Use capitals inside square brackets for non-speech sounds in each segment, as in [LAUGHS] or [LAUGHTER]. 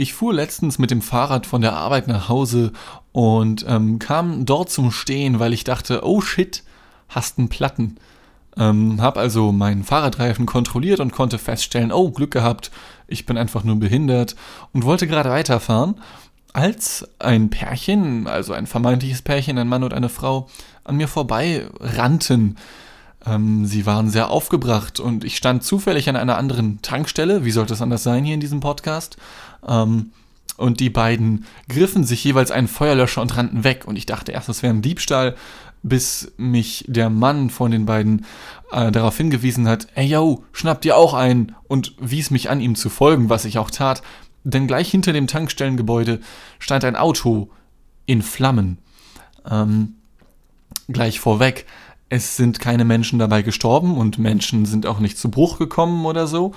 Ich fuhr letztens mit dem Fahrrad von der Arbeit nach Hause und ähm, kam dort zum Stehen, weil ich dachte, oh shit, hast einen Platten. Ähm, hab also meinen Fahrradreifen kontrolliert und konnte feststellen, oh, Glück gehabt, ich bin einfach nur behindert und wollte gerade weiterfahren, als ein Pärchen, also ein vermeintliches Pärchen, ein Mann und eine Frau, an mir vorbei rannten. Ähm, sie waren sehr aufgebracht und ich stand zufällig an einer anderen Tankstelle, wie sollte es anders sein hier in diesem Podcast, ähm, und die beiden griffen sich jeweils einen Feuerlöscher und rannten weg. Und ich dachte erst, das wäre ein Diebstahl, bis mich der Mann von den beiden äh, darauf hingewiesen hat, ey yo, schnapp dir auch einen und wies mich an, ihm zu folgen, was ich auch tat. Denn gleich hinter dem Tankstellengebäude stand ein Auto in Flammen. Ähm, gleich vorweg, es sind keine Menschen dabei gestorben und Menschen sind auch nicht zu Bruch gekommen oder so.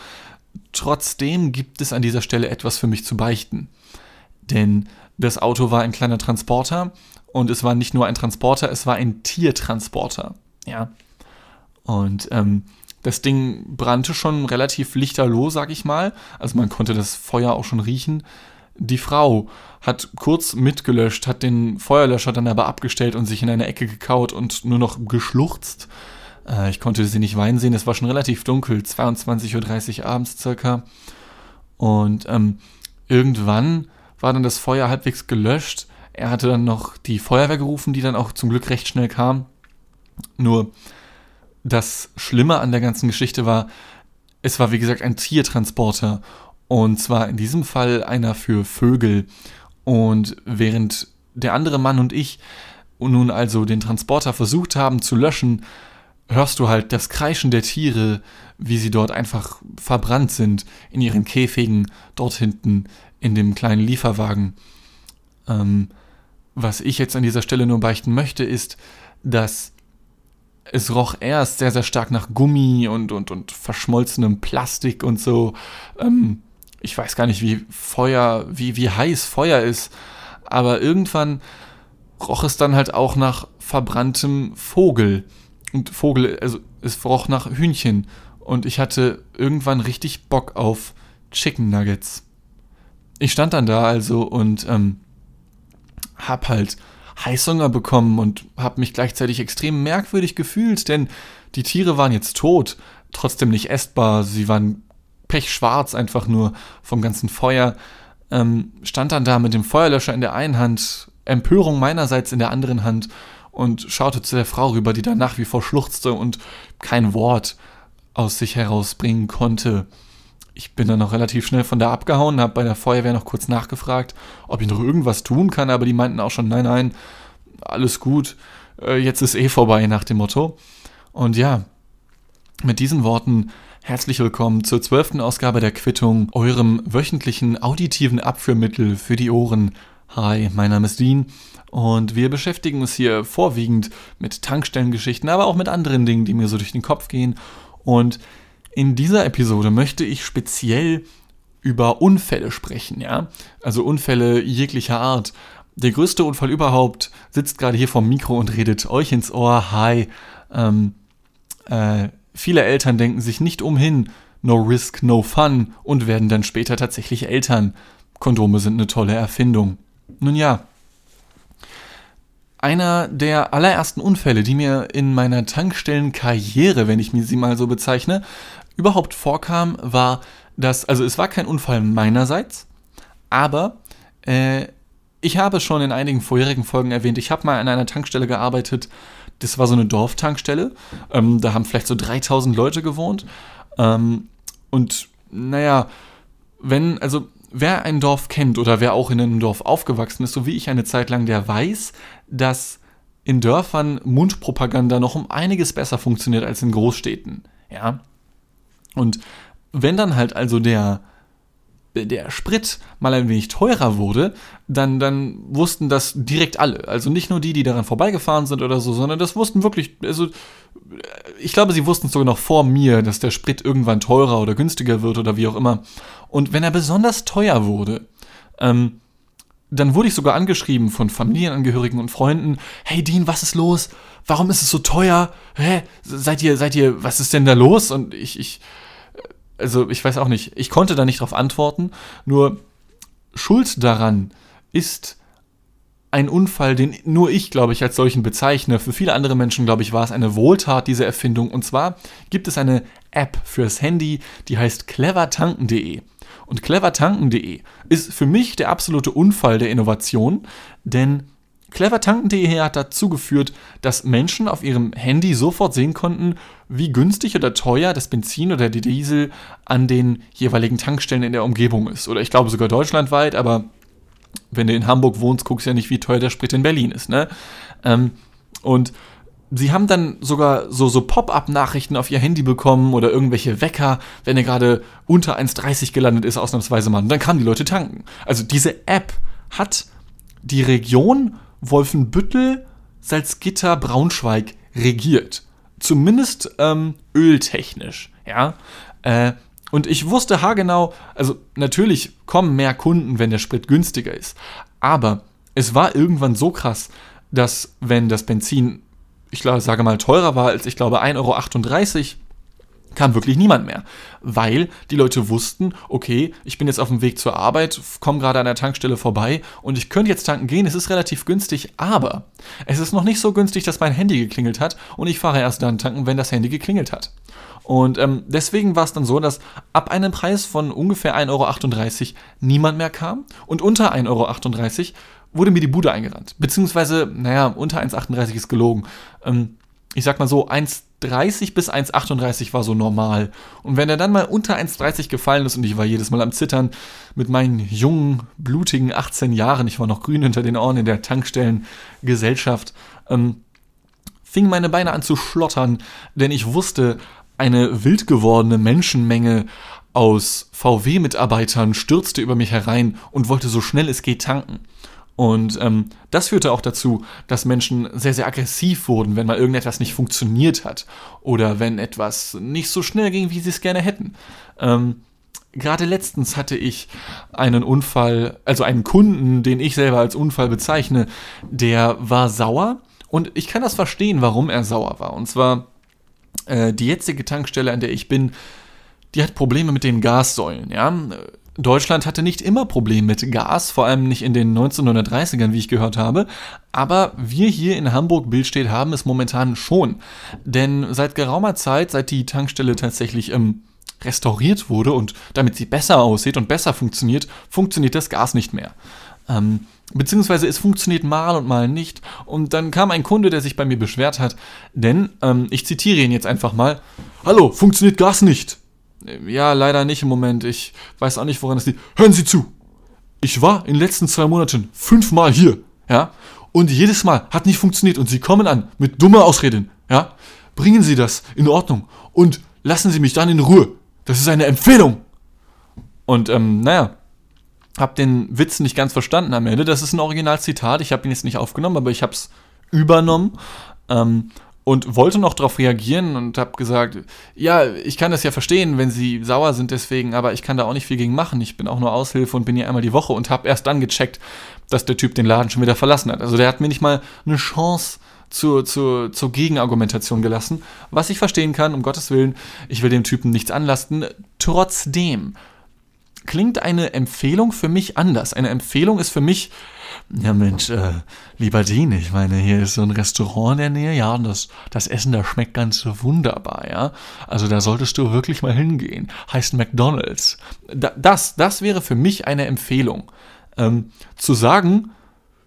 Trotzdem gibt es an dieser Stelle etwas für mich zu beichten. Denn das Auto war ein kleiner Transporter und es war nicht nur ein Transporter, es war ein Tiertransporter. Ja. Und ähm, das Ding brannte schon relativ lichterloh, sag ich mal. Also man konnte das Feuer auch schon riechen. Die Frau hat kurz mitgelöscht, hat den Feuerlöscher dann aber abgestellt und sich in eine Ecke gekaut und nur noch geschluchzt. Äh, ich konnte sie nicht weinen sehen, es war schon relativ dunkel, 22.30 Uhr abends circa. Und ähm, irgendwann war dann das Feuer halbwegs gelöscht. Er hatte dann noch die Feuerwehr gerufen, die dann auch zum Glück recht schnell kam. Nur das Schlimme an der ganzen Geschichte war, es war wie gesagt ein Tiertransporter. Und zwar in diesem Fall einer für Vögel. Und während der andere Mann und ich nun also den Transporter versucht haben zu löschen, hörst du halt das Kreischen der Tiere, wie sie dort einfach verbrannt sind in ihren Käfigen, dort hinten in dem kleinen Lieferwagen. Ähm, was ich jetzt an dieser Stelle nur beichten möchte, ist, dass es roch erst sehr, sehr stark nach Gummi und, und, und verschmolzenem Plastik und so. Ähm, ich weiß gar nicht, wie Feuer, wie, wie heiß Feuer ist, aber irgendwann roch es dann halt auch nach verbranntem Vogel. Und Vogel, also es roch nach Hühnchen. Und ich hatte irgendwann richtig Bock auf Chicken Nuggets. Ich stand dann da also und ähm, hab halt Heißhunger bekommen und hab mich gleichzeitig extrem merkwürdig gefühlt, denn die Tiere waren jetzt tot, trotzdem nicht essbar, sie waren pechschwarz einfach nur vom ganzen Feuer. Ähm, stand dann da mit dem Feuerlöscher in der einen Hand, Empörung meinerseits in der anderen Hand und schaute zu der Frau rüber, die da nach wie vor schluchzte und kein Wort aus sich herausbringen konnte. Ich bin dann noch relativ schnell von da abgehauen, habe bei der Feuerwehr noch kurz nachgefragt, ob ich noch irgendwas tun kann, aber die meinten auch schon, nein, nein, alles gut, äh, jetzt ist eh vorbei nach dem Motto. Und ja, mit diesen Worten herzlich willkommen zur zwölften Ausgabe der Quittung, eurem wöchentlichen auditiven Abführmittel für die Ohren. Hi, mein Name ist Dean und wir beschäftigen uns hier vorwiegend mit Tankstellengeschichten, aber auch mit anderen Dingen, die mir so durch den Kopf gehen. Und in dieser Episode möchte ich speziell über Unfälle sprechen, ja? Also Unfälle jeglicher Art. Der größte Unfall überhaupt sitzt gerade hier vom Mikro und redet euch ins Ohr. Hi. Ähm, äh, viele Eltern denken sich nicht umhin, no risk, no fun und werden dann später tatsächlich Eltern. Kondome sind eine tolle Erfindung. Nun ja, einer der allerersten Unfälle, die mir in meiner Tankstellenkarriere, wenn ich mir sie mal so bezeichne, überhaupt vorkam, war, dass, also es war kein Unfall meinerseits, aber äh, ich habe schon in einigen vorherigen Folgen erwähnt, ich habe mal an einer Tankstelle gearbeitet, das war so eine Dorftankstelle, ähm, da haben vielleicht so 3000 Leute gewohnt ähm, und naja, wenn, also wer ein Dorf kennt oder wer auch in einem Dorf aufgewachsen ist, so wie ich eine Zeit lang, der weiß, dass in Dörfern Mundpropaganda noch um einiges besser funktioniert als in Großstädten. Ja. Und wenn dann halt also der, der Sprit mal ein wenig teurer wurde, dann, dann wussten das direkt alle. Also nicht nur die, die daran vorbeigefahren sind oder so, sondern das wussten wirklich, also ich glaube, sie wussten es sogar noch vor mir, dass der Sprit irgendwann teurer oder günstiger wird oder wie auch immer. Und wenn er besonders teuer wurde, ähm, dann wurde ich sogar angeschrieben von Familienangehörigen und Freunden, hey Dean, was ist los? Warum ist es so teuer? Hä? Seid ihr, seid ihr, was ist denn da los? Und ich, ich, also ich weiß auch nicht, ich konnte da nicht drauf antworten, nur schuld daran ist ein Unfall, den nur ich, glaube ich, als solchen bezeichne. Für viele andere Menschen, glaube ich, war es eine Wohltat, diese Erfindung. Und zwar gibt es eine App fürs Handy, die heißt clevertanken.de. Und clevertanken.de ist für mich der absolute Unfall der Innovation, denn clevertanken.de hat dazu geführt, dass Menschen auf ihrem Handy sofort sehen konnten, wie günstig oder teuer das Benzin oder die Diesel an den jeweiligen Tankstellen in der Umgebung ist. Oder ich glaube sogar deutschlandweit, aber wenn du in Hamburg wohnst, guckst du ja nicht, wie teuer der Sprit in Berlin ist. Ne? Ähm, und sie haben dann sogar so, so Pop-up-Nachrichten auf ihr Handy bekommen oder irgendwelche Wecker, wenn er gerade unter 1,30 gelandet ist, ausnahmsweise mal. Und dann kamen die Leute tanken. Also diese App hat die Region Wolfenbüttel, Salzgitter, Braunschweig regiert. Zumindest ähm, öltechnisch. Ja. Äh, und ich wusste haargenau, also natürlich kommen mehr Kunden, wenn der Sprit günstiger ist. Aber es war irgendwann so krass, dass wenn das Benzin, ich glaube, sage mal, teurer war als ich glaube 1,38 Euro, kam wirklich niemand mehr. Weil die Leute wussten, okay, ich bin jetzt auf dem Weg zur Arbeit, komme gerade an der Tankstelle vorbei und ich könnte jetzt tanken gehen, es ist relativ günstig, aber es ist noch nicht so günstig, dass mein Handy geklingelt hat und ich fahre erst dann tanken, wenn das Handy geklingelt hat. Und ähm, deswegen war es dann so, dass ab einem Preis von ungefähr 1,38 Euro niemand mehr kam und unter 1,38 Euro wurde mir die Bude eingerannt. Beziehungsweise, naja, unter 1,38 ist gelogen. Ähm, ich sag mal so, 1,30 bis 1,38 war so normal. Und wenn er dann mal unter 1,30 gefallen ist und ich war jedes Mal am Zittern mit meinen jungen, blutigen 18 Jahren, ich war noch grün hinter den Ohren in der Tankstellengesellschaft, ähm, fing meine Beine an zu schlottern, denn ich wusste, eine wild gewordene Menschenmenge aus VW-Mitarbeitern stürzte über mich herein und wollte so schnell es geht tanken. Und ähm, das führte auch dazu, dass Menschen sehr, sehr aggressiv wurden, wenn mal irgendetwas nicht funktioniert hat oder wenn etwas nicht so schnell ging, wie sie es gerne hätten. Ähm, Gerade letztens hatte ich einen Unfall, also einen Kunden, den ich selber als Unfall bezeichne, der war sauer und ich kann das verstehen, warum er sauer war. Und zwar äh, die jetzige Tankstelle, an der ich bin, die hat Probleme mit den Gassäulen. Ja? Deutschland hatte nicht immer Probleme mit Gas, vor allem nicht in den 1930ern, wie ich gehört habe. Aber wir hier in Hamburg-Bildstedt haben es momentan schon. Denn seit geraumer Zeit, seit die Tankstelle tatsächlich ähm, restauriert wurde und damit sie besser aussieht und besser funktioniert, funktioniert das Gas nicht mehr. Ähm, beziehungsweise es funktioniert mal und mal nicht. Und dann kam ein Kunde, der sich bei mir beschwert hat, denn ähm, ich zitiere ihn jetzt einfach mal: Hallo, funktioniert Gas nicht? Ja, leider nicht im Moment. Ich weiß auch nicht, woran es liegt. Hören Sie zu! Ich war in den letzten zwei Monaten fünfmal hier, ja, und jedes Mal hat nicht funktioniert und Sie kommen an mit dummer Ausreden, ja. Bringen Sie das in Ordnung und lassen Sie mich dann in Ruhe. Das ist eine Empfehlung. Und ähm, naja, habe den Witz nicht ganz verstanden am Ende. Das ist ein Originalzitat. Ich habe ihn jetzt nicht aufgenommen, aber ich habe es übernommen ähm, und wollte noch darauf reagieren und habe gesagt, ja, ich kann das ja verstehen, wenn Sie sauer sind deswegen, aber ich kann da auch nicht viel gegen machen. Ich bin auch nur Aushilfe und bin hier einmal die Woche und habe erst dann gecheckt, dass der Typ den Laden schon wieder verlassen hat. Also der hat mir nicht mal eine Chance zur, zur, zur Gegenargumentation gelassen, was ich verstehen kann, um Gottes Willen. Ich will dem Typen nichts anlasten. Trotzdem klingt eine Empfehlung für mich anders. Eine Empfehlung ist für mich, ja Mensch, äh, lieber Dean, ich meine, hier ist so ein Restaurant in der Nähe, ja, und das, das Essen, da schmeckt ganz wunderbar, ja. Also da solltest du wirklich mal hingehen. Heißt McDonalds. Da, das, das wäre für mich eine Empfehlung. Ähm, zu sagen,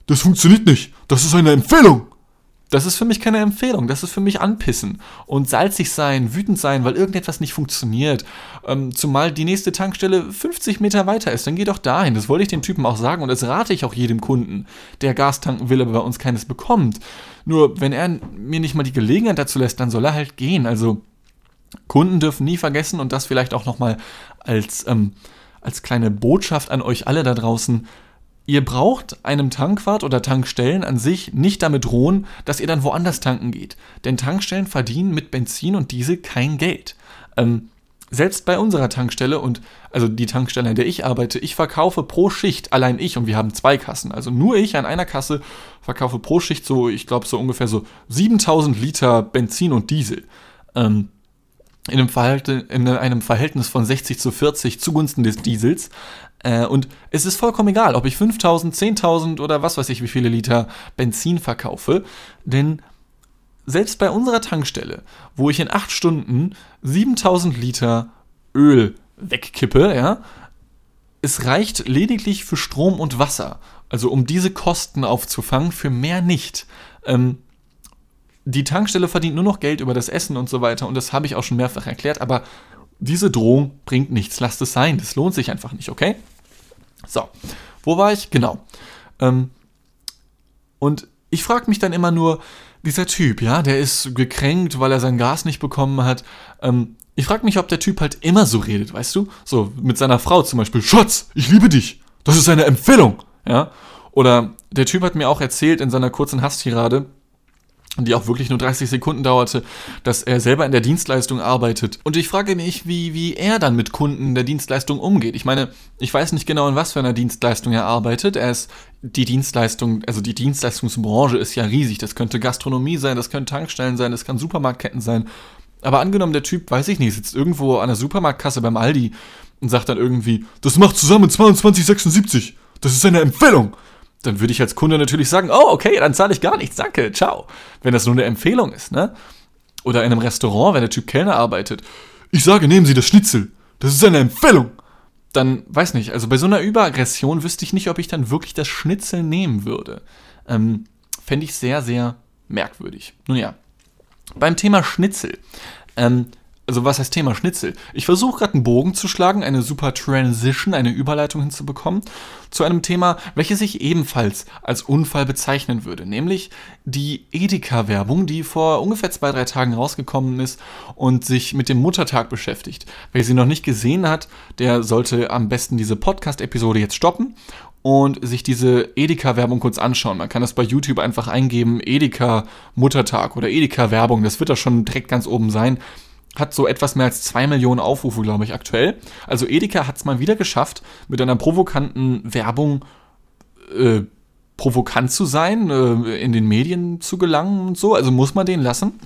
das funktioniert nicht, das ist eine Empfehlung. Das ist für mich keine Empfehlung. Das ist für mich anpissen und salzig sein, wütend sein, weil irgendetwas nicht funktioniert. Ähm, zumal die nächste Tankstelle 50 Meter weiter ist. Dann geh doch dahin. Das wollte ich den Typen auch sagen und das rate ich auch jedem Kunden, der Gas tanken will, aber bei uns keines bekommt. Nur wenn er mir nicht mal die Gelegenheit dazu lässt, dann soll er halt gehen. Also Kunden dürfen nie vergessen und das vielleicht auch nochmal als, ähm, als kleine Botschaft an euch alle da draußen Ihr braucht einem Tankwart oder Tankstellen an sich nicht damit drohen, dass ihr dann woanders tanken geht. Denn Tankstellen verdienen mit Benzin und Diesel kein Geld. Ähm, selbst bei unserer Tankstelle und also die Tankstelle, in der ich arbeite, ich verkaufe pro Schicht, allein ich, und wir haben zwei Kassen, also nur ich an einer Kasse verkaufe pro Schicht so, ich glaube so ungefähr so 7000 Liter Benzin und Diesel. Ähm, in einem, in einem Verhältnis von 60 zu 40 zugunsten des Diesels. Äh, und es ist vollkommen egal, ob ich 5000, 10.000 oder was weiß ich, wie viele Liter Benzin verkaufe, denn selbst bei unserer Tankstelle, wo ich in 8 Stunden 7000 Liter Öl wegkippe, ja, es reicht lediglich für Strom und Wasser. Also um diese Kosten aufzufangen, für mehr nicht. Ähm, die Tankstelle verdient nur noch Geld über das Essen und so weiter und das habe ich auch schon mehrfach erklärt, aber diese Drohung bringt nichts. Lasst es sein. Das lohnt sich einfach nicht, okay? So, wo war ich? Genau. Ähm, und ich frage mich dann immer nur, dieser Typ, ja, der ist gekränkt, weil er sein Gas nicht bekommen hat. Ähm, ich frage mich, ob der Typ halt immer so redet, weißt du? So, mit seiner Frau zum Beispiel. Schatz, ich liebe dich. Das ist eine Empfehlung. Ja? Oder der Typ hat mir auch erzählt in seiner kurzen Hasstirade, die auch wirklich nur 30 Sekunden dauerte, dass er selber in der Dienstleistung arbeitet. Und ich frage mich, wie, wie er dann mit Kunden der Dienstleistung umgeht. Ich meine, ich weiß nicht genau, in was für einer Dienstleistung er arbeitet. Er ist die Dienstleistung, also die Dienstleistungsbranche ist ja riesig. Das könnte Gastronomie sein, das können Tankstellen sein, das kann Supermarktketten sein. Aber angenommen, der Typ, weiß ich nicht, sitzt irgendwo an der Supermarktkasse beim Aldi und sagt dann irgendwie, das macht zusammen 22,76. Das ist eine Empfehlung dann würde ich als Kunde natürlich sagen, oh, okay, dann zahle ich gar nichts, danke, ciao. Wenn das nur eine Empfehlung ist, ne? Oder in einem Restaurant, wenn der Typ Kellner arbeitet. Ich sage, nehmen Sie das Schnitzel. Das ist eine Empfehlung. Dann, weiß nicht, also bei so einer Überaggression wüsste ich nicht, ob ich dann wirklich das Schnitzel nehmen würde. Ähm, Fände ich sehr, sehr merkwürdig. Nun ja, beim Thema Schnitzel. Ähm, also was heißt Thema Schnitzel? Ich versuche gerade einen Bogen zu schlagen, eine super Transition, eine Überleitung hinzubekommen zu einem Thema, welches ich ebenfalls als Unfall bezeichnen würde, nämlich die Edeka-Werbung, die vor ungefähr zwei, drei Tagen rausgekommen ist und sich mit dem Muttertag beschäftigt. Wer sie noch nicht gesehen hat, der sollte am besten diese Podcast-Episode jetzt stoppen und sich diese Edeka-Werbung kurz anschauen. Man kann das bei YouTube einfach eingeben, Edeka Muttertag oder Edeka Werbung, das wird da schon direkt ganz oben sein hat so etwas mehr als zwei Millionen Aufrufe, glaube ich, aktuell. Also Edeka hat es mal wieder geschafft, mit einer provokanten Werbung äh, provokant zu sein, äh, in den Medien zu gelangen und so. Also muss man den lassen.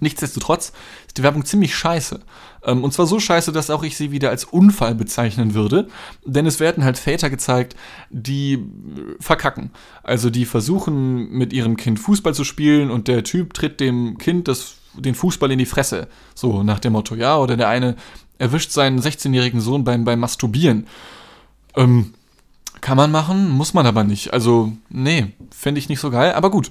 Nichtsdestotrotz ist die Werbung ziemlich scheiße. Ähm, und zwar so scheiße, dass auch ich sie wieder als Unfall bezeichnen würde. Denn es werden halt Väter gezeigt, die verkacken. Also die versuchen mit ihrem Kind Fußball zu spielen und der Typ tritt dem Kind das den Fußball in die Fresse. So nach dem Motto, ja, oder der eine erwischt seinen 16-jährigen Sohn beim, beim Masturbieren. Ähm, kann man machen, muss man aber nicht. Also, nee, fände ich nicht so geil, aber gut.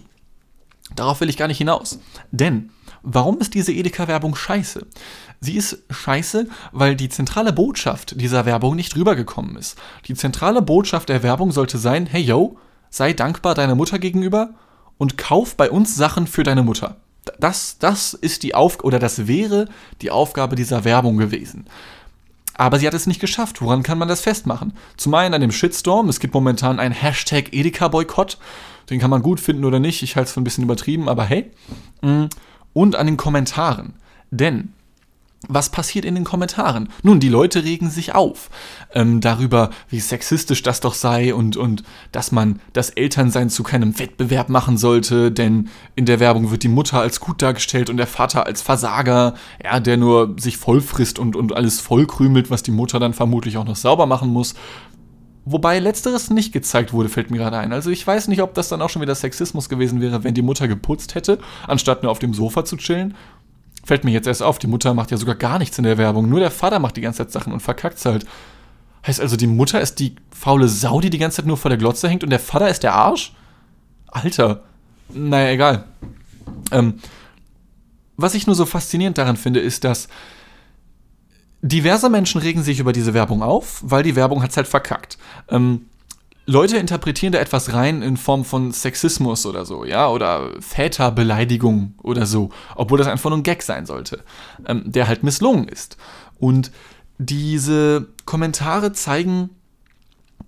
Darauf will ich gar nicht hinaus. Denn, warum ist diese Edeka-Werbung scheiße? Sie ist scheiße, weil die zentrale Botschaft dieser Werbung nicht rübergekommen ist. Die zentrale Botschaft der Werbung sollte sein, hey yo, sei dankbar deiner Mutter gegenüber und kauf bei uns Sachen für deine Mutter das, das ist die Auf oder das wäre die Aufgabe dieser Werbung gewesen. Aber sie hat es nicht geschafft. Woran kann man das festmachen? Zum einen an dem Shitstorm. Es gibt momentan einen Hashtag Edeka-Boykott. Den kann man gut finden oder nicht. Ich halte es für ein bisschen übertrieben, aber hey. Mm. Und an den Kommentaren. Denn was passiert in den Kommentaren? Nun, die Leute regen sich auf ähm, darüber, wie sexistisch das doch sei und, und dass man das Elternsein zu keinem Wettbewerb machen sollte, denn in der Werbung wird die Mutter als gut dargestellt und der Vater als Versager, ja, der nur sich vollfrisst und, und alles vollkrümelt, was die Mutter dann vermutlich auch noch sauber machen muss. Wobei letzteres nicht gezeigt wurde, fällt mir gerade ein. Also ich weiß nicht, ob das dann auch schon wieder Sexismus gewesen wäre, wenn die Mutter geputzt hätte, anstatt nur auf dem Sofa zu chillen. Fällt mir jetzt erst auf, die Mutter macht ja sogar gar nichts in der Werbung. Nur der Vater macht die ganze Zeit Sachen und verkackt's halt. Heißt also, die Mutter ist die faule Sau, die die ganze Zeit nur vor der Glotze hängt und der Vater ist der Arsch? Alter. Naja, egal. Ähm, was ich nur so faszinierend daran finde, ist, dass diverse Menschen regen sich über diese Werbung auf, weil die Werbung hat's halt verkackt. Ähm, Leute interpretieren da etwas rein in Form von Sexismus oder so, ja, oder Väterbeleidigung oder so, obwohl das einfach nur ein Gag sein sollte, ähm, der halt misslungen ist. Und diese Kommentare zeigen,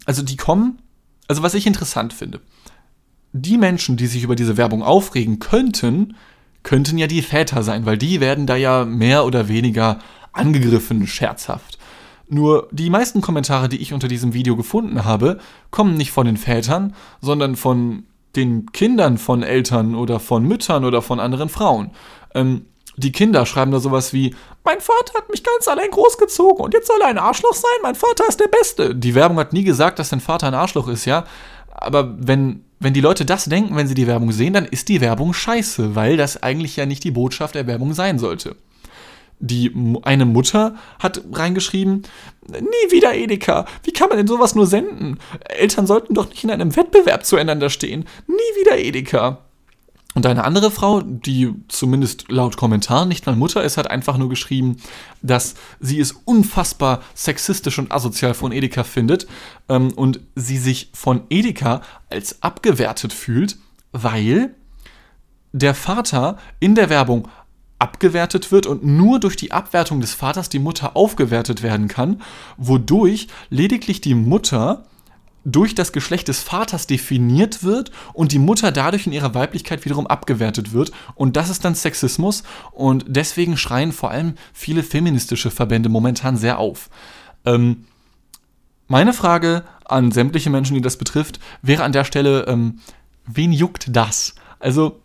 also die kommen, also was ich interessant finde, die Menschen, die sich über diese Werbung aufregen könnten, könnten ja die Väter sein, weil die werden da ja mehr oder weniger angegriffen, scherzhaft. Nur die meisten Kommentare, die ich unter diesem Video gefunden habe, kommen nicht von den Vätern, sondern von den Kindern von Eltern oder von Müttern oder von anderen Frauen. Ähm, die Kinder schreiben da sowas wie, mein Vater hat mich ganz allein großgezogen und jetzt soll er ein Arschloch sein, mein Vater ist der Beste. Die Werbung hat nie gesagt, dass dein Vater ein Arschloch ist, ja. Aber wenn, wenn die Leute das denken, wenn sie die Werbung sehen, dann ist die Werbung scheiße, weil das eigentlich ja nicht die Botschaft der Werbung sein sollte. Die eine Mutter hat reingeschrieben, nie wieder Edeka. Wie kann man denn sowas nur senden? Eltern sollten doch nicht in einem Wettbewerb zueinander stehen. Nie wieder Edeka. Und eine andere Frau, die zumindest laut Kommentar nicht mal Mutter ist, hat einfach nur geschrieben, dass sie es unfassbar sexistisch und asozial von Edeka findet ähm, und sie sich von Edeka als abgewertet fühlt, weil der Vater in der Werbung abgewertet wird und nur durch die Abwertung des Vaters die Mutter aufgewertet werden kann, wodurch lediglich die Mutter durch das Geschlecht des Vaters definiert wird und die Mutter dadurch in ihrer Weiblichkeit wiederum abgewertet wird. Und das ist dann Sexismus und deswegen schreien vor allem viele feministische Verbände momentan sehr auf. Ähm, meine Frage an sämtliche Menschen, die das betrifft, wäre an der Stelle, ähm, wen juckt das? Also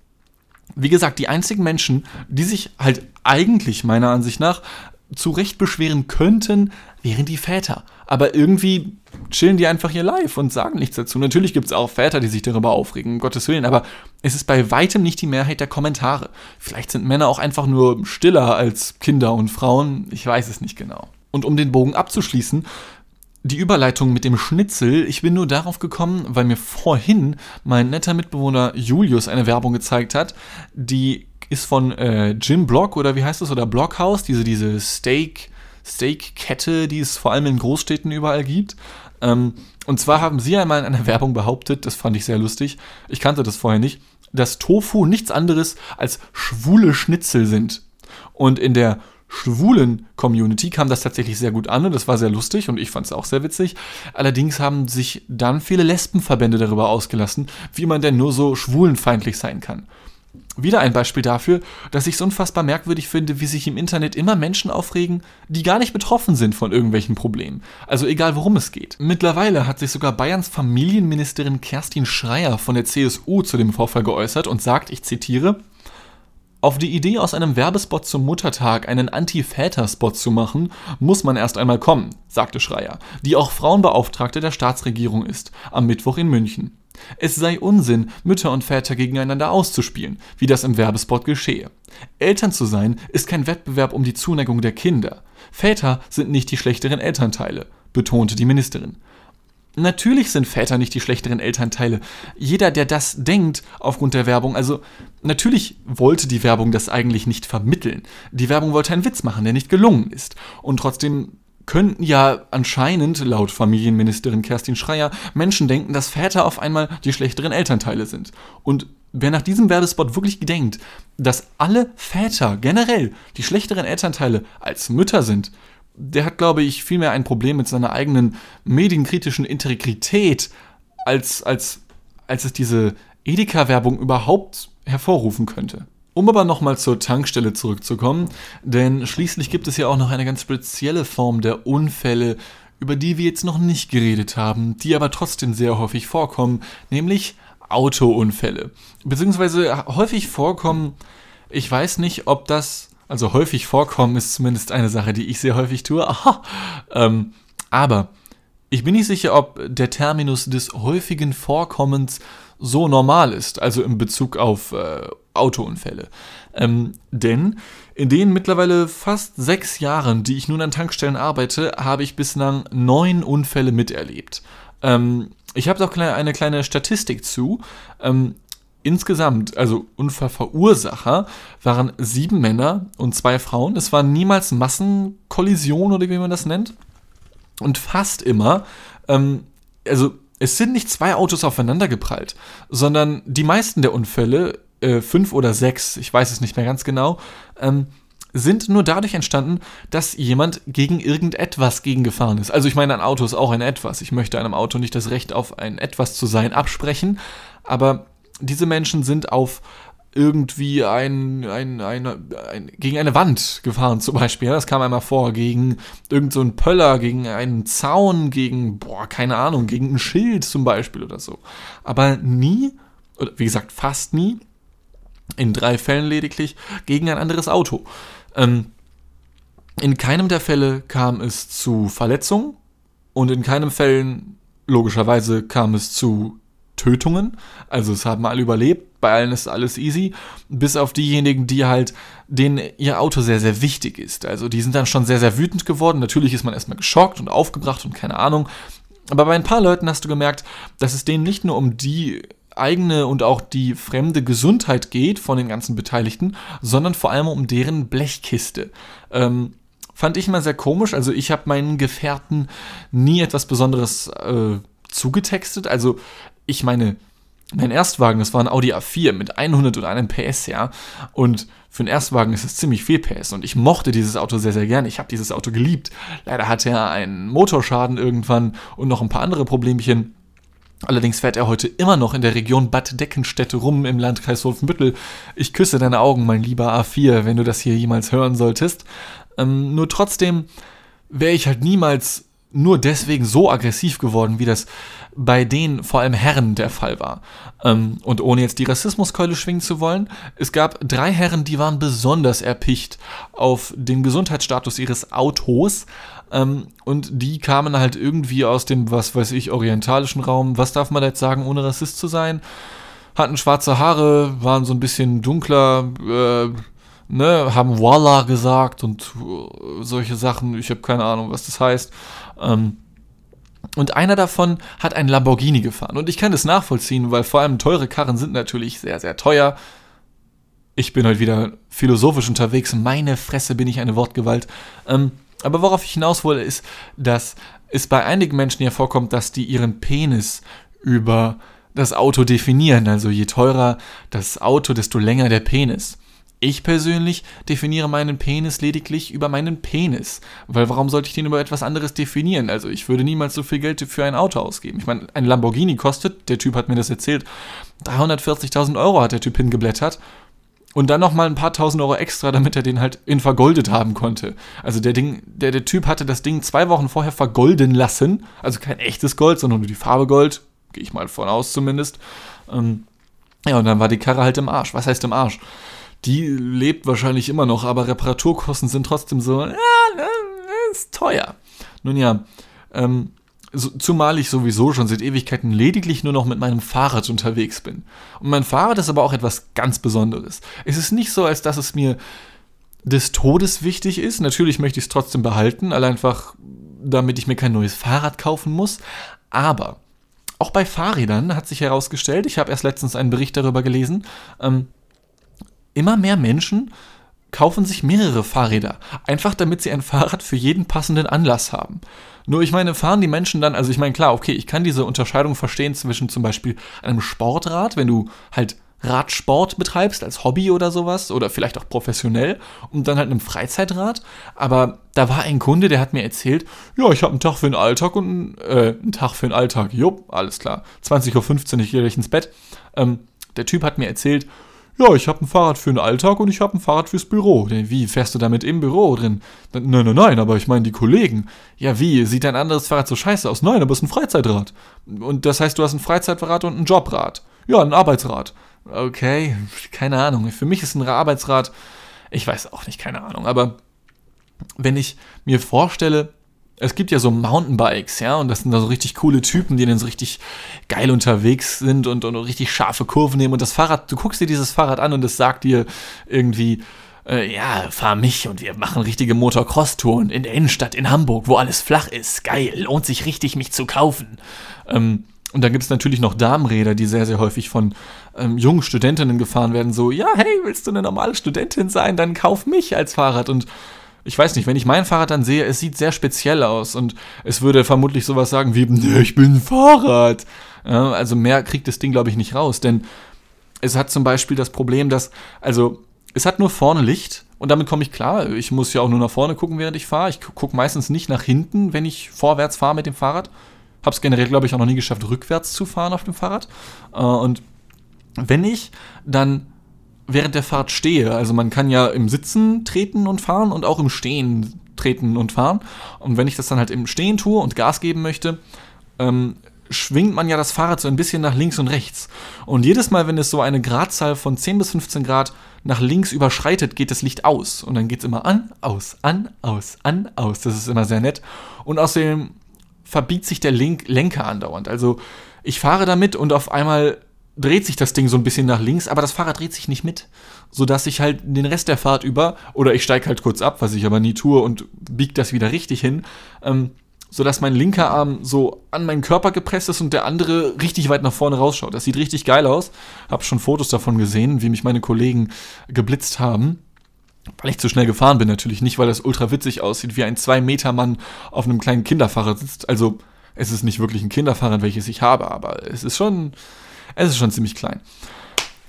wie gesagt, die einzigen Menschen, die sich halt eigentlich meiner Ansicht nach zu Recht beschweren könnten, wären die Väter. Aber irgendwie chillen die einfach hier live und sagen nichts dazu. Natürlich gibt es auch Väter, die sich darüber aufregen, um Gottes Willen, aber es ist bei weitem nicht die Mehrheit der Kommentare. Vielleicht sind Männer auch einfach nur stiller als Kinder und Frauen, ich weiß es nicht genau. Und um den Bogen abzuschließen, die Überleitung mit dem Schnitzel, ich bin nur darauf gekommen, weil mir vorhin mein netter Mitbewohner Julius eine Werbung gezeigt hat, die ist von äh, Jim Block oder wie heißt das, oder Blockhouse, diese, diese Steak, Steak-Kette, die es vor allem in Großstädten überall gibt. Ähm, und zwar haben sie einmal in einer [LAUGHS] Werbung behauptet, das fand ich sehr lustig, ich kannte das vorher nicht, dass Tofu nichts anderes als schwule Schnitzel sind. Und in der schwulen Community kam das tatsächlich sehr gut an und das war sehr lustig und ich fand es auch sehr witzig. Allerdings haben sich dann viele Lesbenverbände darüber ausgelassen, wie man denn nur so schwulenfeindlich sein kann. Wieder ein Beispiel dafür, dass ich es unfassbar merkwürdig finde, wie sich im Internet immer Menschen aufregen, die gar nicht betroffen sind von irgendwelchen Problemen. Also egal worum es geht. Mittlerweile hat sich sogar Bayerns Familienministerin Kerstin Schreier von der CSU zu dem Vorfall geäußert und sagt, ich zitiere, auf die Idee, aus einem Werbespot zum Muttertag einen Anti-Väter-Spot zu machen, muss man erst einmal kommen, sagte Schreier, die auch Frauenbeauftragte der Staatsregierung ist, am Mittwoch in München. Es sei Unsinn, Mütter und Väter gegeneinander auszuspielen, wie das im Werbespot geschehe. Eltern zu sein ist kein Wettbewerb um die Zuneigung der Kinder. Väter sind nicht die schlechteren Elternteile, betonte die Ministerin. Natürlich sind Väter nicht die schlechteren Elternteile. Jeder, der das denkt aufgrund der Werbung, also natürlich wollte die Werbung das eigentlich nicht vermitteln. Die Werbung wollte einen Witz machen, der nicht gelungen ist. Und trotzdem könnten ja anscheinend, laut Familienministerin Kerstin Schreier, Menschen denken, dass Väter auf einmal die schlechteren Elternteile sind. Und wer nach diesem Werbespot wirklich gedenkt, dass alle Väter generell die schlechteren Elternteile als Mütter sind, der hat, glaube ich, vielmehr ein Problem mit seiner eigenen medienkritischen Integrität, als, als, als es diese Edeka-Werbung überhaupt hervorrufen könnte. Um aber nochmal zur Tankstelle zurückzukommen, denn schließlich gibt es ja auch noch eine ganz spezielle Form der Unfälle, über die wir jetzt noch nicht geredet haben, die aber trotzdem sehr häufig vorkommen, nämlich Autounfälle. Beziehungsweise häufig vorkommen, ich weiß nicht, ob das also häufig vorkommen ist zumindest eine Sache, die ich sehr häufig tue. Aha. Ähm, aber ich bin nicht sicher, ob der Terminus des häufigen Vorkommens so normal ist, also in Bezug auf äh, Autounfälle. Ähm, denn in den mittlerweile fast sechs Jahren, die ich nun an Tankstellen arbeite, habe ich bislang neun Unfälle miterlebt. Ähm, ich habe auch eine kleine Statistik zu. Ähm, insgesamt, also Unfallverursacher, waren sieben Männer und zwei Frauen. Es war niemals Massenkollision oder wie man das nennt. Und fast immer, ähm, also es sind nicht zwei Autos aufeinander geprallt, sondern die meisten der Unfälle, äh, fünf oder sechs, ich weiß es nicht mehr ganz genau, ähm, sind nur dadurch entstanden, dass jemand gegen irgendetwas gegengefahren ist. Also ich meine, ein Auto ist auch ein Etwas. Ich möchte einem Auto nicht das Recht auf ein Etwas zu sein absprechen, aber diese Menschen sind auf irgendwie ein, ein, ein, ein, gegen eine Wand gefahren zum Beispiel. das kam einmal vor, gegen irgendeinen so Pöller, gegen einen Zaun, gegen, boah, keine Ahnung, gegen ein Schild zum Beispiel oder so. Aber nie, oder wie gesagt, fast nie, in drei Fällen lediglich, gegen ein anderes Auto. Ähm, in keinem der Fälle kam es zu Verletzungen und in keinem Fällen, logischerweise, kam es zu Tötungen. Also es haben alle überlebt, bei allen ist alles easy, bis auf diejenigen, die halt, denen ihr Auto sehr, sehr wichtig ist. Also die sind dann schon sehr, sehr wütend geworden. Natürlich ist man erstmal geschockt und aufgebracht und keine Ahnung. Aber bei ein paar Leuten hast du gemerkt, dass es denen nicht nur um die eigene und auch die fremde Gesundheit geht von den ganzen Beteiligten, sondern vor allem um deren Blechkiste. Ähm, fand ich mal sehr komisch. Also ich habe meinen Gefährten nie etwas Besonderes äh, zugetextet. Also ich meine, mein Erstwagen, das war ein Audi A4 mit 101 PS, ja. Und für einen Erstwagen ist es ziemlich viel PS. Und ich mochte dieses Auto sehr, sehr gerne. Ich habe dieses Auto geliebt. Leider hatte er einen Motorschaden irgendwann und noch ein paar andere Problemchen. Allerdings fährt er heute immer noch in der Region Bad Deckenstedt rum im Landkreis Wolfenbüttel. Ich küsse deine Augen, mein lieber A4, wenn du das hier jemals hören solltest. Ähm, nur trotzdem wäre ich halt niemals nur deswegen so aggressiv geworden, wie das bei den vor allem Herren der Fall war. Ähm, und ohne jetzt die Rassismuskeule schwingen zu wollen, es gab drei Herren, die waren besonders erpicht auf den Gesundheitsstatus ihres Autos. Ähm, und die kamen halt irgendwie aus dem, was weiß ich, orientalischen Raum. Was darf man jetzt sagen, ohne Rassist zu sein? Hatten schwarze Haare, waren so ein bisschen dunkler, äh, ne, haben Voila gesagt und äh, solche Sachen. Ich habe keine Ahnung, was das heißt. Ähm, und einer davon hat ein Lamborghini gefahren. Und ich kann das nachvollziehen, weil vor allem teure Karren sind natürlich sehr, sehr teuer. Ich bin heute wieder philosophisch unterwegs. Meine Fresse bin ich eine Wortgewalt. Ähm, aber worauf ich hinaus wollte, ist, dass es bei einigen Menschen ja vorkommt, dass die ihren Penis über das Auto definieren. Also je teurer das Auto, desto länger der Penis. Ich persönlich definiere meinen Penis lediglich über meinen Penis. Weil warum sollte ich den über etwas anderes definieren? Also ich würde niemals so viel Geld für ein Auto ausgeben. Ich meine, ein Lamborghini kostet, der Typ hat mir das erzählt, 340.000 Euro hat der Typ hingeblättert. Und dann nochmal ein paar tausend Euro extra, damit er den halt in vergoldet haben konnte. Also der Ding, der, der Typ hatte das Ding zwei Wochen vorher vergolden lassen. Also kein echtes Gold, sondern nur die Farbe Gold. Gehe ich mal von aus zumindest. Ähm, ja, und dann war die Karre halt im Arsch. Was heißt im Arsch? Die lebt wahrscheinlich immer noch, aber Reparaturkosten sind trotzdem so, ja, ne, ist teuer. Nun ja, ähm, so, zumal ich sowieso schon seit Ewigkeiten lediglich nur noch mit meinem Fahrrad unterwegs bin. Und mein Fahrrad ist aber auch etwas ganz Besonderes. Es ist nicht so, als dass es mir des Todes wichtig ist. Natürlich möchte ich es trotzdem behalten, allein einfach, damit ich mir kein neues Fahrrad kaufen muss. Aber auch bei Fahrrädern hat sich herausgestellt, ich habe erst letztens einen Bericht darüber gelesen, ähm, immer mehr Menschen kaufen sich mehrere Fahrräder, einfach damit sie ein Fahrrad für jeden passenden Anlass haben. Nur ich meine, fahren die Menschen dann, also ich meine, klar, okay, ich kann diese Unterscheidung verstehen zwischen zum Beispiel einem Sportrad, wenn du halt Radsport betreibst als Hobby oder sowas oder vielleicht auch professionell und dann halt einem Freizeitrad. Aber da war ein Kunde, der hat mir erzählt, ja, ich habe einen Tag für den Alltag und äh, einen Tag für den Alltag. Jupp, alles klar. 20.15 Uhr, ich gehe gleich ins Bett. Ähm, der Typ hat mir erzählt, ja, ich habe ein Fahrrad für den Alltag und ich habe ein Fahrrad fürs Büro. Wie, fährst du damit im Büro drin? Nein, nein, nein, aber ich meine die Kollegen. Ja, wie, sieht dein anderes Fahrrad so scheiße aus? Nein, aber es ist ein Freizeitrad. Und das heißt, du hast ein Freizeitrad und ein Jobrad. Ja, ein Arbeitsrad. Okay, keine Ahnung. Für mich ist ein Arbeitsrad, ich weiß auch nicht, keine Ahnung. Aber wenn ich mir vorstelle, es gibt ja so Mountainbikes, ja, und das sind da so richtig coole Typen, die dann so richtig geil unterwegs sind und, und richtig scharfe Kurven nehmen. Und das Fahrrad, du guckst dir dieses Fahrrad an und es sagt dir irgendwie, äh, ja, fahr mich und wir machen richtige Motocross-Touren in der Innenstadt in Hamburg, wo alles flach ist. Geil, lohnt sich richtig, mich zu kaufen. Ähm, und dann gibt es natürlich noch Damenräder, die sehr, sehr häufig von ähm, jungen Studentinnen gefahren werden. So, ja, hey, willst du eine normale Studentin sein? Dann kauf mich als Fahrrad. Und ich weiß nicht, wenn ich mein Fahrrad dann sehe, es sieht sehr speziell aus und es würde vermutlich sowas sagen wie, nee, ich bin ein Fahrrad. Ja, also mehr kriegt das Ding, glaube ich, nicht raus, denn es hat zum Beispiel das Problem, dass, also, es hat nur vorne Licht und damit komme ich klar. Ich muss ja auch nur nach vorne gucken, während ich fahre. Ich gucke meistens nicht nach hinten, wenn ich vorwärts fahre mit dem Fahrrad. Habe es generell, glaube ich, auch noch nie geschafft, rückwärts zu fahren auf dem Fahrrad. Äh, und wenn ich dann während der Fahrt stehe. Also man kann ja im Sitzen treten und fahren und auch im Stehen treten und fahren. Und wenn ich das dann halt im Stehen tue und Gas geben möchte, ähm, schwingt man ja das Fahrrad so ein bisschen nach links und rechts. Und jedes Mal, wenn es so eine Gradzahl von 10 bis 15 Grad nach links überschreitet, geht das Licht aus. Und dann geht es immer an, aus, an, aus, an, aus. Das ist immer sehr nett. Und außerdem verbiegt sich der Lenker andauernd. Also ich fahre damit und auf einmal dreht sich das Ding so ein bisschen nach links, aber das Fahrrad dreht sich nicht mit, sodass ich halt den Rest der Fahrt über, oder ich steige halt kurz ab, was ich aber nie tue und biege das wieder richtig hin, ähm, sodass mein linker Arm so an meinen Körper gepresst ist und der andere richtig weit nach vorne rausschaut. Das sieht richtig geil aus. Hab schon Fotos davon gesehen, wie mich meine Kollegen geblitzt haben. Weil ich zu schnell gefahren bin natürlich, nicht weil das ultra witzig aussieht, wie ein 2-Meter-Mann auf einem kleinen Kinderfahrrad sitzt. Also es ist nicht wirklich ein Kinderfahrrad, welches ich habe, aber es ist schon es ist schon ziemlich klein.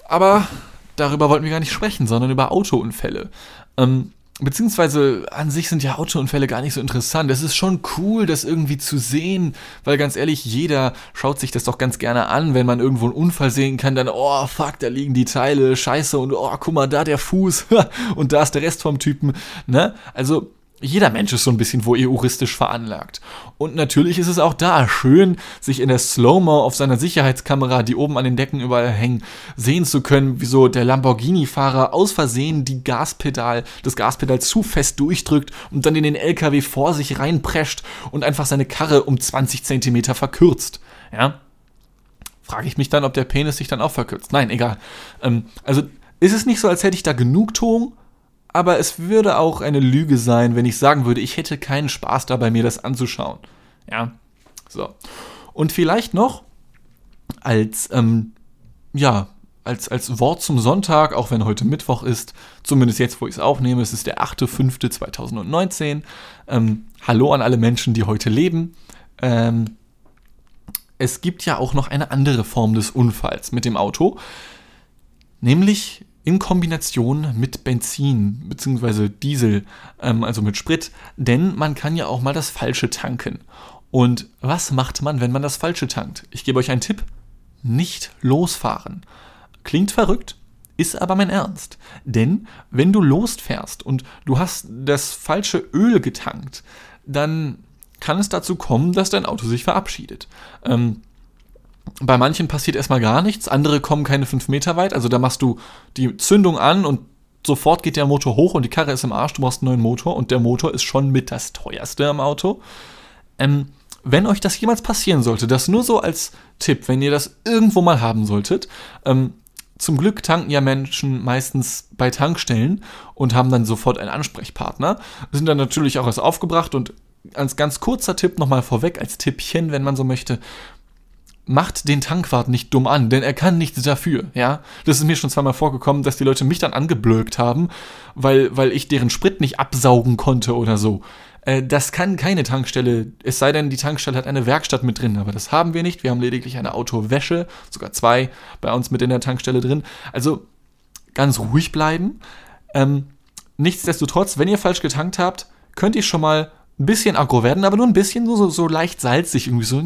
Aber darüber wollten wir gar nicht sprechen, sondern über Autounfälle. Ähm, beziehungsweise an sich sind ja Autounfälle gar nicht so interessant. Es ist schon cool, das irgendwie zu sehen, weil ganz ehrlich, jeder schaut sich das doch ganz gerne an, wenn man irgendwo einen Unfall sehen kann, dann, oh fuck, da liegen die Teile, scheiße, und oh, guck mal, da der Fuß [LAUGHS] und da ist der Rest vom Typen, ne? Also, jeder Mensch ist so ein bisschen voyeuristisch veranlagt. Und natürlich ist es auch da schön, sich in der Slow-Mo auf seiner Sicherheitskamera, die oben an den Decken überall hängen, sehen zu können, wie so der Lamborghini-Fahrer aus Versehen die Gaspedal, das Gaspedal zu fest durchdrückt und dann in den LKW vor sich reinprescht und einfach seine Karre um 20 Zentimeter verkürzt. Ja? Frage ich mich dann, ob der Penis sich dann auch verkürzt. Nein, egal. Ähm, also ist es nicht so, als hätte ich da Genugtuung aber es würde auch eine Lüge sein, wenn ich sagen würde, ich hätte keinen Spaß dabei, mir das anzuschauen. Ja, so. Und vielleicht noch als, ähm, ja, als, als Wort zum Sonntag, auch wenn heute Mittwoch ist, zumindest jetzt, wo ich es aufnehme, es ist der 8.5.2019. Ähm, hallo an alle Menschen, die heute leben. Ähm, es gibt ja auch noch eine andere Form des Unfalls mit dem Auto, nämlich in Kombination mit Benzin bzw. Diesel, ähm, also mit Sprit, denn man kann ja auch mal das Falsche tanken. Und was macht man, wenn man das Falsche tankt? Ich gebe euch einen Tipp. Nicht losfahren. Klingt verrückt, ist aber mein Ernst. Denn wenn du losfährst und du hast das falsche Öl getankt, dann kann es dazu kommen, dass dein Auto sich verabschiedet. Ähm, bei manchen passiert erstmal gar nichts, andere kommen keine fünf Meter weit. Also da machst du die Zündung an und sofort geht der Motor hoch und die Karre ist im Arsch, du brauchst einen neuen Motor und der Motor ist schon mit das teuerste am Auto. Ähm, wenn euch das jemals passieren sollte, das nur so als Tipp, wenn ihr das irgendwo mal haben solltet, ähm, zum Glück tanken ja Menschen meistens bei Tankstellen und haben dann sofort einen Ansprechpartner, sind dann natürlich auch erst aufgebracht und als ganz kurzer Tipp nochmal vorweg, als Tippchen, wenn man so möchte, macht den Tankwart nicht dumm an, denn er kann nichts dafür, ja. Das ist mir schon zweimal vorgekommen, dass die Leute mich dann angeblökt haben, weil, weil ich deren Sprit nicht absaugen konnte oder so. Äh, das kann keine Tankstelle, es sei denn, die Tankstelle hat eine Werkstatt mit drin, aber das haben wir nicht. Wir haben lediglich eine Autowäsche, sogar zwei bei uns mit in der Tankstelle drin. Also ganz ruhig bleiben. Ähm, nichtsdestotrotz, wenn ihr falsch getankt habt, könnt ihr schon mal ein bisschen aggro werden, aber nur ein bisschen so, so, so leicht salzig, irgendwie so,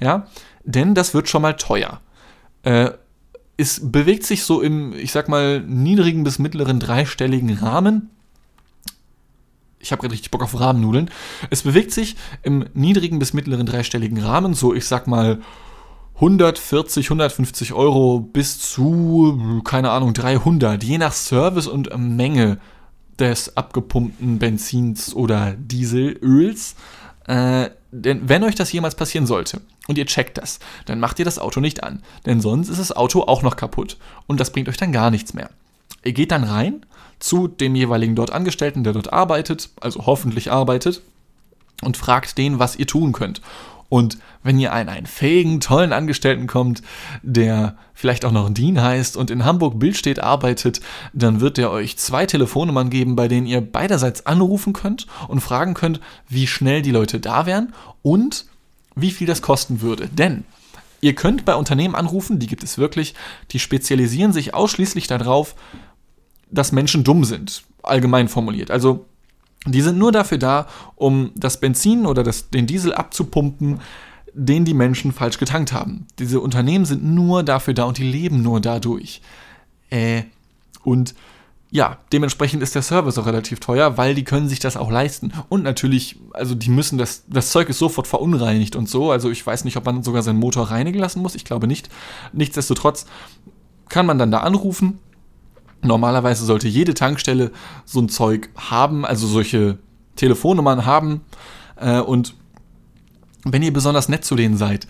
ja denn das wird schon mal teuer. Äh, es bewegt sich so im, ich sag mal, niedrigen bis mittleren dreistelligen Rahmen. Ich habe gerade richtig Bock auf Rahmennudeln. Es bewegt sich im niedrigen bis mittleren dreistelligen Rahmen, so ich sag mal 140, 150 Euro bis zu, keine Ahnung, 300, je nach Service und Menge des abgepumpten Benzins oder Dieselöls. Äh, denn wenn euch das jemals passieren sollte und ihr checkt das, dann macht ihr das Auto nicht an. Denn sonst ist das Auto auch noch kaputt. Und das bringt euch dann gar nichts mehr. Ihr geht dann rein zu dem jeweiligen dort Angestellten, der dort arbeitet, also hoffentlich arbeitet, und fragt den, was ihr tun könnt. Und wenn ihr an einen fähigen, tollen Angestellten kommt, der vielleicht auch noch Dean heißt und in Hamburg Bildstedt arbeitet, dann wird er euch zwei Telefonnummern geben, bei denen ihr beiderseits anrufen könnt und fragen könnt, wie schnell die Leute da wären und wie viel das kosten würde. Denn ihr könnt bei Unternehmen anrufen, die gibt es wirklich, die spezialisieren sich ausschließlich darauf, dass Menschen dumm sind, allgemein formuliert. Also die sind nur dafür da, um das Benzin oder das, den Diesel abzupumpen, den die Menschen falsch getankt haben. Diese Unternehmen sind nur dafür da und die leben nur dadurch. Äh, und ja, dementsprechend ist der Service auch relativ teuer, weil die können sich das auch leisten. Und natürlich, also die müssen das, das Zeug ist sofort verunreinigt und so. Also ich weiß nicht, ob man sogar seinen Motor reinigen lassen muss. Ich glaube nicht. Nichtsdestotrotz kann man dann da anrufen. Normalerweise sollte jede Tankstelle so ein Zeug haben, also solche Telefonnummern haben. Äh, und wenn ihr besonders nett zu denen seid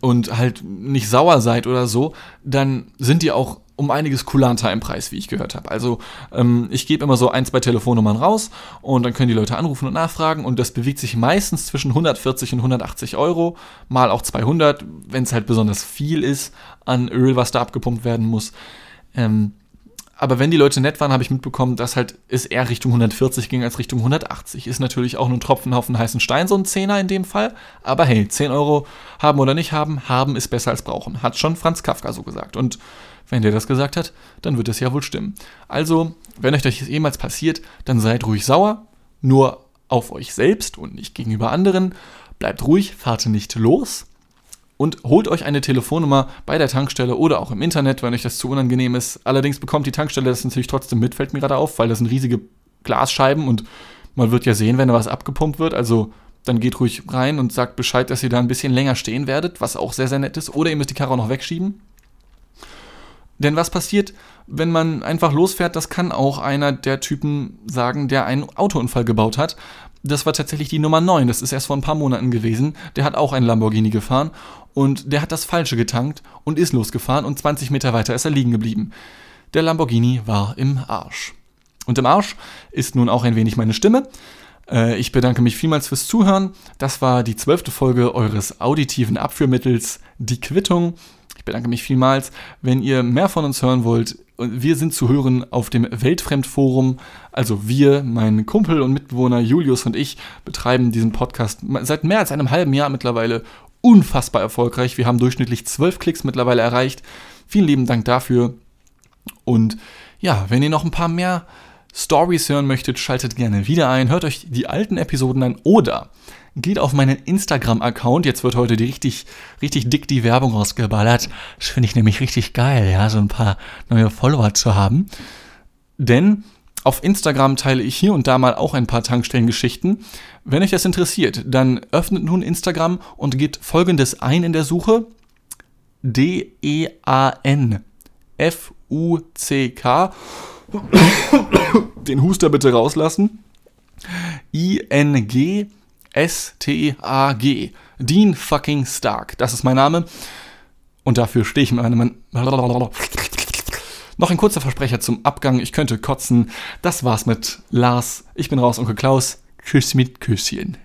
und halt nicht sauer seid oder so, dann sind die auch um einiges kulanter im Preis, wie ich gehört habe. Also ähm, ich gebe immer so ein, zwei Telefonnummern raus und dann können die Leute anrufen und nachfragen und das bewegt sich meistens zwischen 140 und 180 Euro, mal auch 200, wenn es halt besonders viel ist an Öl, was da abgepumpt werden muss. Ähm, aber wenn die Leute nett waren, habe ich mitbekommen, dass halt es eher Richtung 140 ging als Richtung 180. Ist natürlich auch nur ein Tropfen auf einen heißen Stein, so ein Zehner in dem Fall. Aber hey, 10 Euro haben oder nicht haben, haben ist besser als brauchen. Hat schon Franz Kafka so gesagt. Und wenn der das gesagt hat, dann wird es ja wohl stimmen. Also, wenn euch das jemals passiert, dann seid ruhig sauer, nur auf euch selbst und nicht gegenüber anderen. Bleibt ruhig, fahrt nicht los und holt euch eine Telefonnummer bei der Tankstelle oder auch im Internet, wenn euch das zu unangenehm ist. Allerdings bekommt die Tankstelle das natürlich trotzdem mit, fällt mir gerade auf, weil das sind riesige Glasscheiben und man wird ja sehen, wenn da was abgepumpt wird. Also dann geht ruhig rein und sagt Bescheid, dass ihr da ein bisschen länger stehen werdet, was auch sehr, sehr nett ist. Oder ihr müsst die Karre auch noch wegschieben. Denn was passiert, wenn man einfach losfährt? Das kann auch einer der Typen sagen, der einen Autounfall gebaut hat. Das war tatsächlich die Nummer 9, das ist erst vor ein paar Monaten gewesen. Der hat auch einen Lamborghini gefahren und der hat das Falsche getankt und ist losgefahren und 20 Meter weiter ist er liegen geblieben. Der Lamborghini war im Arsch. Und im Arsch ist nun auch ein wenig meine Stimme. Äh, ich bedanke mich vielmals fürs Zuhören. Das war die zwölfte Folge eures auditiven Abführmittels, die Quittung bedanke mich vielmals. Wenn ihr mehr von uns hören wollt, wir sind zu hören auf dem Weltfremdforum. Also wir, mein Kumpel und Mitbewohner Julius und ich betreiben diesen Podcast seit mehr als einem halben Jahr mittlerweile unfassbar erfolgreich. Wir haben durchschnittlich zwölf Klicks mittlerweile erreicht. Vielen lieben Dank dafür. Und ja, wenn ihr noch ein paar mehr Stories hören möchtet, schaltet gerne wieder ein, hört euch die alten Episoden an oder geht auf meinen Instagram-Account. Jetzt wird heute die richtig, richtig dick die Werbung rausgeballert. Das finde ich nämlich richtig geil, ja, so ein paar neue Follower zu haben. Denn auf Instagram teile ich hier und da mal auch ein paar Tankstellengeschichten. Wenn euch das interessiert, dann öffnet nun Instagram und gebt folgendes ein in der Suche. D-E-A-N F-U-C-K den Huster bitte rauslassen. I-N-G S-T-A-G. Dean fucking Stark. Das ist mein Name. Und dafür stehe ich mit meinem. Noch ein kurzer Versprecher zum Abgang. Ich könnte kotzen. Das war's mit Lars. Ich bin raus, Onkel Klaus. Tschüss mit Küsschen.